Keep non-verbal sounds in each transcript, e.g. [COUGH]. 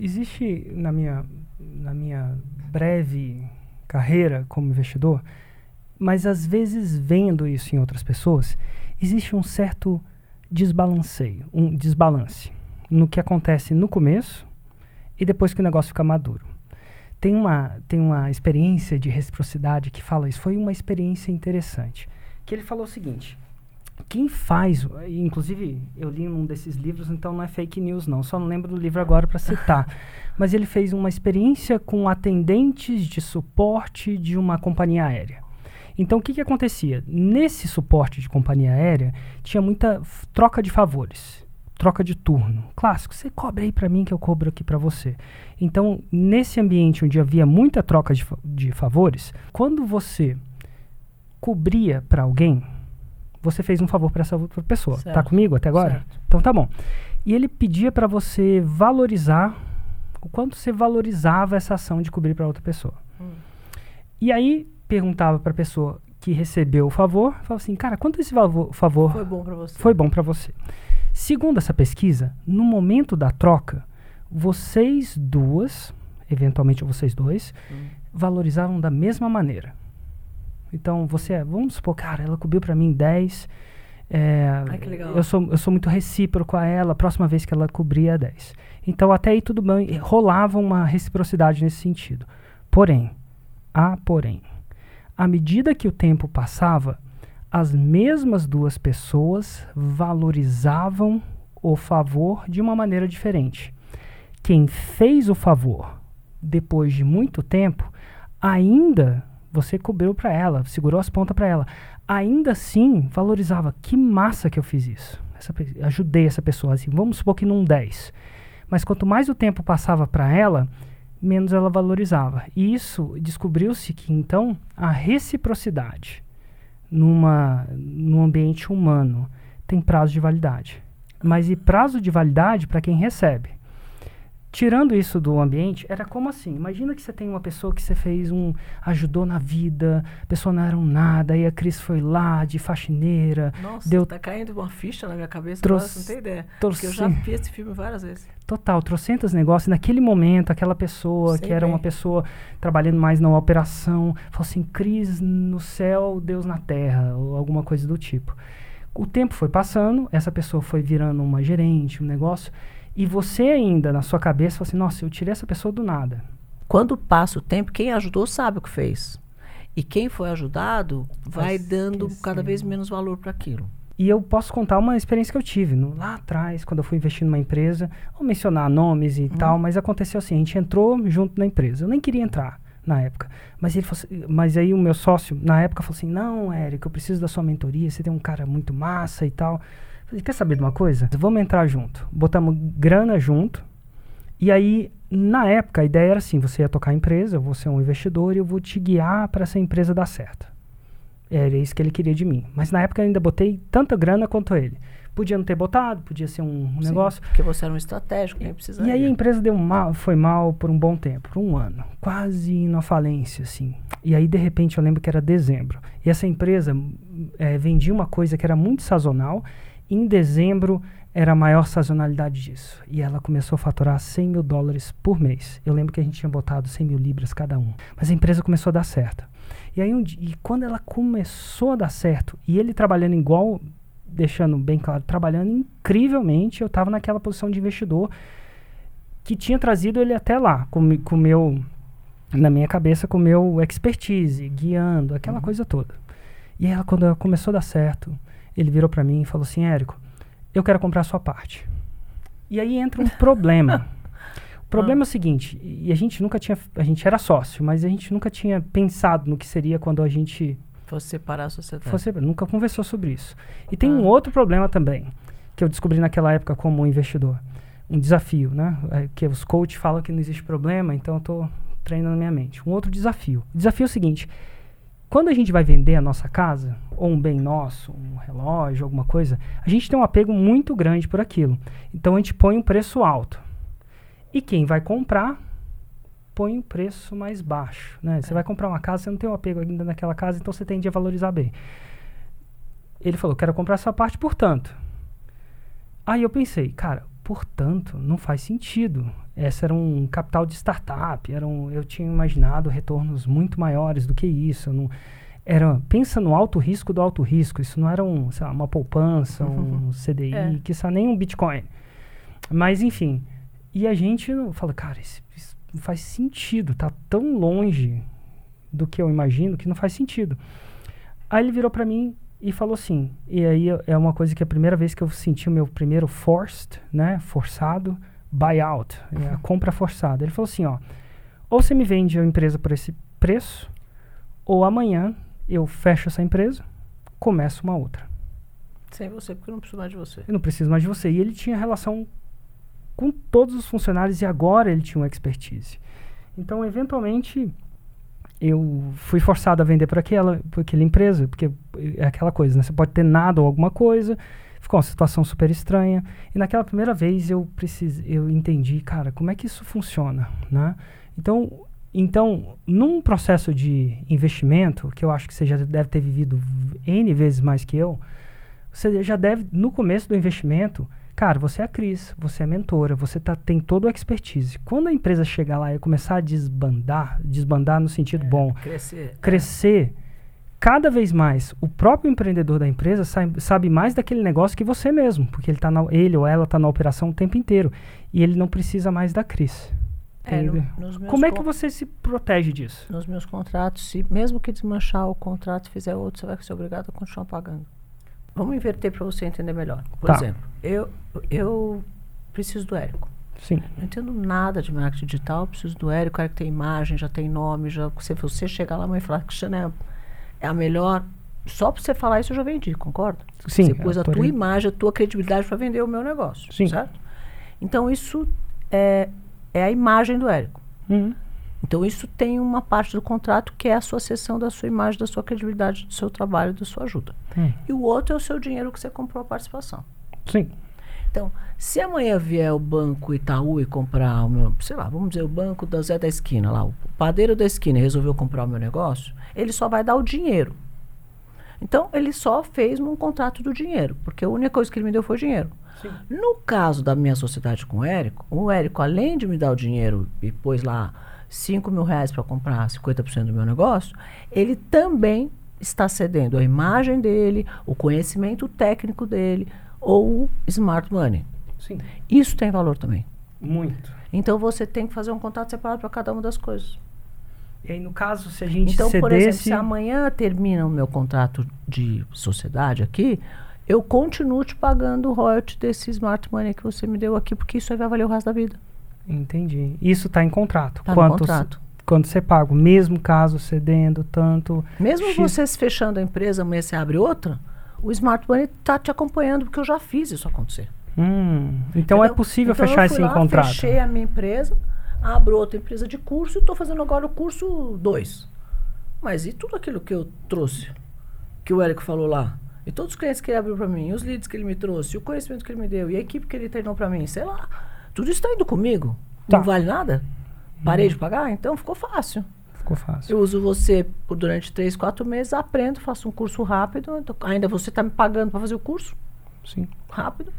Existe na minha, na minha breve carreira como investidor, mas às vezes vendo isso em outras pessoas, existe um certo desbalanceio, um desbalance no que acontece no começo e depois que o negócio fica maduro. Tem uma, tem uma experiência de reciprocidade que fala isso. Foi uma experiência interessante. Que ele falou o seguinte: quem faz, inclusive eu li um desses livros, então não é fake news não, só não lembro do livro agora para citar. [LAUGHS] Mas ele fez uma experiência com atendentes de suporte de uma companhia aérea. Então o que, que acontecia? Nesse suporte de companhia aérea tinha muita troca de favores, troca de turno. Clássico, você cobra aí para mim que eu cobro aqui para você. Então nesse ambiente onde havia muita troca de, de favores, quando você cobria para alguém, você fez um favor para essa outra pessoa. Tá certo. Tá comigo até agora? Certo. Então tá bom. E ele pedia para você valorizar o quanto você valorizava essa ação de cobrir para outra pessoa. Hum. E aí perguntava para a pessoa que recebeu o favor, falava assim, cara, quanto esse favor, favor foi bom para você? Foi bom para você. Segundo essa pesquisa, no momento da troca, vocês duas, eventualmente vocês dois, hum. valorizavam da mesma maneira. Então, você, é, vamos supor, cara, ela cobriu para mim 10. É, Ai, que legal. Eu sou, eu sou muito recíproco a ela, a próxima vez que ela cobria é 10. Então, até aí tudo bem, rolava uma reciprocidade nesse sentido. Porém, há porém, à medida que o tempo passava, as mesmas duas pessoas valorizavam o favor de uma maneira diferente. Quem fez o favor depois de muito tempo ainda você cobriu para ela, segurou as pontas para ela. Ainda assim, valorizava. Que massa que eu fiz isso. Essa, ajudei essa pessoa. Assim, vamos supor que num 10. Mas quanto mais o tempo passava para ela, menos ela valorizava. E isso descobriu-se que então a reciprocidade numa, num ambiente humano tem prazo de validade. Mas e prazo de validade para quem recebe? Tirando isso do ambiente, era como assim? Imagina que você tem uma pessoa que você fez um. ajudou na vida, a pessoa não era um nada, aí a Cris foi lá de faxineira. Nossa, deu tá caindo uma ficha na minha cabeça, trouxe, não tem ideia. Porque eu já vi esse filme várias vezes. Total, trocentas negócios. Naquele momento, aquela pessoa Sei que era bem. uma pessoa trabalhando mais na operação, falou assim: Cris no céu, Deus na terra, ou alguma coisa do tipo. O tempo foi passando, essa pessoa foi virando uma gerente, um negócio. E você ainda, na sua cabeça, fala assim, nossa, eu tirei essa pessoa do nada. Quando passa o tempo, quem ajudou sabe o que fez. E quem foi ajudado vai dando cada vez menos valor para aquilo. E eu posso contar uma experiência que eu tive no, lá atrás, quando eu fui investir numa empresa. Vou mencionar nomes e uhum. tal, mas aconteceu assim: a gente entrou junto na empresa. Eu nem queria entrar na época. Mas, ele assim, mas aí o meu sócio, na época, falou assim: Não, Érico, eu preciso da sua mentoria. Você tem um cara muito massa e tal. Falei, quer saber de uma coisa? Vamos entrar junto. Botamos grana junto. E aí, na época, a ideia era assim: você ia tocar a empresa, eu vou ser um investidor e eu vou te guiar para essa empresa dar certo. Era isso que ele queria de mim. Mas na época eu ainda botei tanta grana quanto ele. Podia não ter botado, podia ser um, Sim, negócio. Porque você era um estratégico, nem precisava. E aí a empresa deu mal, foi mal por um bom tempo, por um ano, quase na falência, assim. E aí, de repente, eu lembro que era dezembro. E essa empresa é, vendia uma coisa que era muito sazonal em dezembro era a maior sazonalidade disso. E ela começou a faturar 100 mil dólares por mês. Eu lembro que a gente tinha botado 100 mil libras cada um. Mas a empresa começou a dar certo. E aí, um e quando ela começou a dar certo, e ele trabalhando igual, deixando bem claro, trabalhando incrivelmente, eu estava naquela posição de investidor que tinha trazido ele até lá, com, com meu, na minha cabeça, com o meu expertise, guiando, aquela uhum. coisa toda. E ela, quando ela começou a dar certo, ele virou para mim e falou assim: Érico, eu quero comprar a sua parte. E aí entra um problema. [LAUGHS] O problema ah. é o seguinte, e a gente nunca tinha, a gente era sócio, mas a gente nunca tinha pensado no que seria quando a gente fosse separar a sociedade. Fosse, nunca conversou sobre isso. E tem ah. um outro problema também, que eu descobri naquela época como investidor. Um desafio, né? É, que os coaches falam que não existe problema, então eu estou treinando na minha mente. Um outro desafio. O desafio é o seguinte, quando a gente vai vender a nossa casa, ou um bem nosso, um relógio, alguma coisa, a gente tem um apego muito grande por aquilo. Então a gente põe um preço alto. E quem vai comprar põe um preço mais baixo. Né? Você é. vai comprar uma casa, você não tem um apego ainda naquela casa, então você tende a valorizar bem. Ele falou, quero comprar essa parte por tanto. Aí eu pensei, cara, portanto, não faz sentido. Essa era um capital de startup, era um, eu tinha imaginado retornos muito maiores do que isso. Não, era, pensa no alto risco do alto risco. Isso não era um, lá, uma poupança, uhum. um CDI, [LAUGHS] é. que isso nem um Bitcoin. Mas, enfim. E a gente fala, cara, isso, isso não faz sentido. Tá tão longe do que eu imagino que não faz sentido. Aí ele virou para mim e falou assim, e aí é uma coisa que é a primeira vez que eu senti o meu primeiro forced, né, forçado, buyout, é a [LAUGHS] compra forçada. Ele falou assim, ó, ou você me vende a empresa por esse preço, ou amanhã eu fecho essa empresa, começo uma outra. Sem você, porque eu não preciso mais de você. Eu não preciso mais de você. E ele tinha relação com todos os funcionários e agora ele tinha uma expertise. Então, eventualmente, eu fui forçado a vender para aquela, aquela empresa, porque é aquela coisa, né? Você pode ter nada ou alguma coisa, ficou uma situação super estranha. E naquela primeira vez eu precis, eu entendi, cara, como é que isso funciona, né? Então, então, num processo de investimento, que eu acho que você já deve ter vivido N vezes mais que eu, você já deve, no começo do investimento, cara, você é a Cris, você é mentora, você tá, tem toda a expertise. Quando a empresa chegar lá e começar a desbandar, desbandar no sentido é, bom, crescer, crescer é. cada vez mais, o próprio empreendedor da empresa sabe, sabe mais daquele negócio que você mesmo, porque ele, tá na, ele ou ela está na operação o tempo inteiro. E ele não precisa mais da Cris. É, no, Como é que você se protege disso? Nos meus contratos, se mesmo que desmanchar o contrato e fizer outro, você vai ser obrigado a continuar pagando. Vamos inverter para você entender melhor. Por tá. exemplo, eu, eu preciso do Érico. Sim. Não entendo nada de marketing digital, preciso do Érico. O Érico tem imagem, já tem nome. Já, se você chegar lá e falar que Cristiana é, é a melhor só para você falar isso eu já vendi, concorda? Sim. Você pôs a tua imagem, a tua credibilidade para vender o meu negócio, Sim. certo? Então isso é, é a imagem do Érico. Uhum. Então, isso tem uma parte do contrato que é a sua cessão da sua imagem, da sua credibilidade, do seu trabalho, da sua ajuda. Uhum. E o outro é o seu dinheiro que você comprou a participação. Sim. Então, se amanhã vier o banco Itaú e comprar o meu, sei lá, vamos dizer, o banco da Zé da esquina lá, o padeiro da esquina resolveu comprar o meu negócio, ele só vai dar o dinheiro. Então, ele só fez um contrato do dinheiro, porque a única coisa que ele me deu foi dinheiro. Sim. No caso da minha sociedade com o Érico, o Érico, além de me dar o dinheiro e pôs lá 5 mil reais para comprar 50% do meu negócio, ele também está cedendo a imagem dele, o conhecimento técnico dele ou o smart money. Sim. Isso tem valor também. Muito. Então você tem que fazer um contrato separado para cada uma das coisas. E aí, no caso, se a gente então, cedesse... por exemplo, se amanhã termina o meu contrato de sociedade aqui, eu continuo te pagando o royalty desse smart money que você me deu aqui, porque isso aí vai valer o resto da vida. Entendi. Isso está em contrato. Tá no contrato. Quando você paga, mesmo caso cedendo tanto. Mesmo X... você fechando a empresa, amanhã você abre outra, o smart money está te acompanhando, porque eu já fiz isso acontecer. Hum, então é possível então fechar esse lá, contrato. Fechei a minha empresa, abro outra empresa de curso e estou fazendo agora o curso 2. Mas e tudo aquilo que eu trouxe, que o Érico falou lá? E todos os clientes que ele abriu para mim, os leads que ele me trouxe, o conhecimento que ele me deu, e a equipe que ele treinou para mim, sei lá. Tudo isso está indo comigo. Tá. Não vale nada? Parei hum. de pagar? Então ficou fácil. Ficou fácil. Eu uso você por durante três, quatro meses, aprendo, faço um curso rápido. Então, ainda você está me pagando para fazer o curso? Sim. Rápido.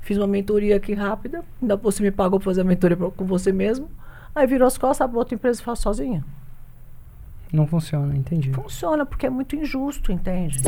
Fiz uma mentoria aqui rápida. Ainda você me pagou para fazer a mentoria pra, com você mesmo. Aí virou as costas, a outra empresa faz sozinha. Não funciona, entendi. Funciona porque é muito injusto, entende?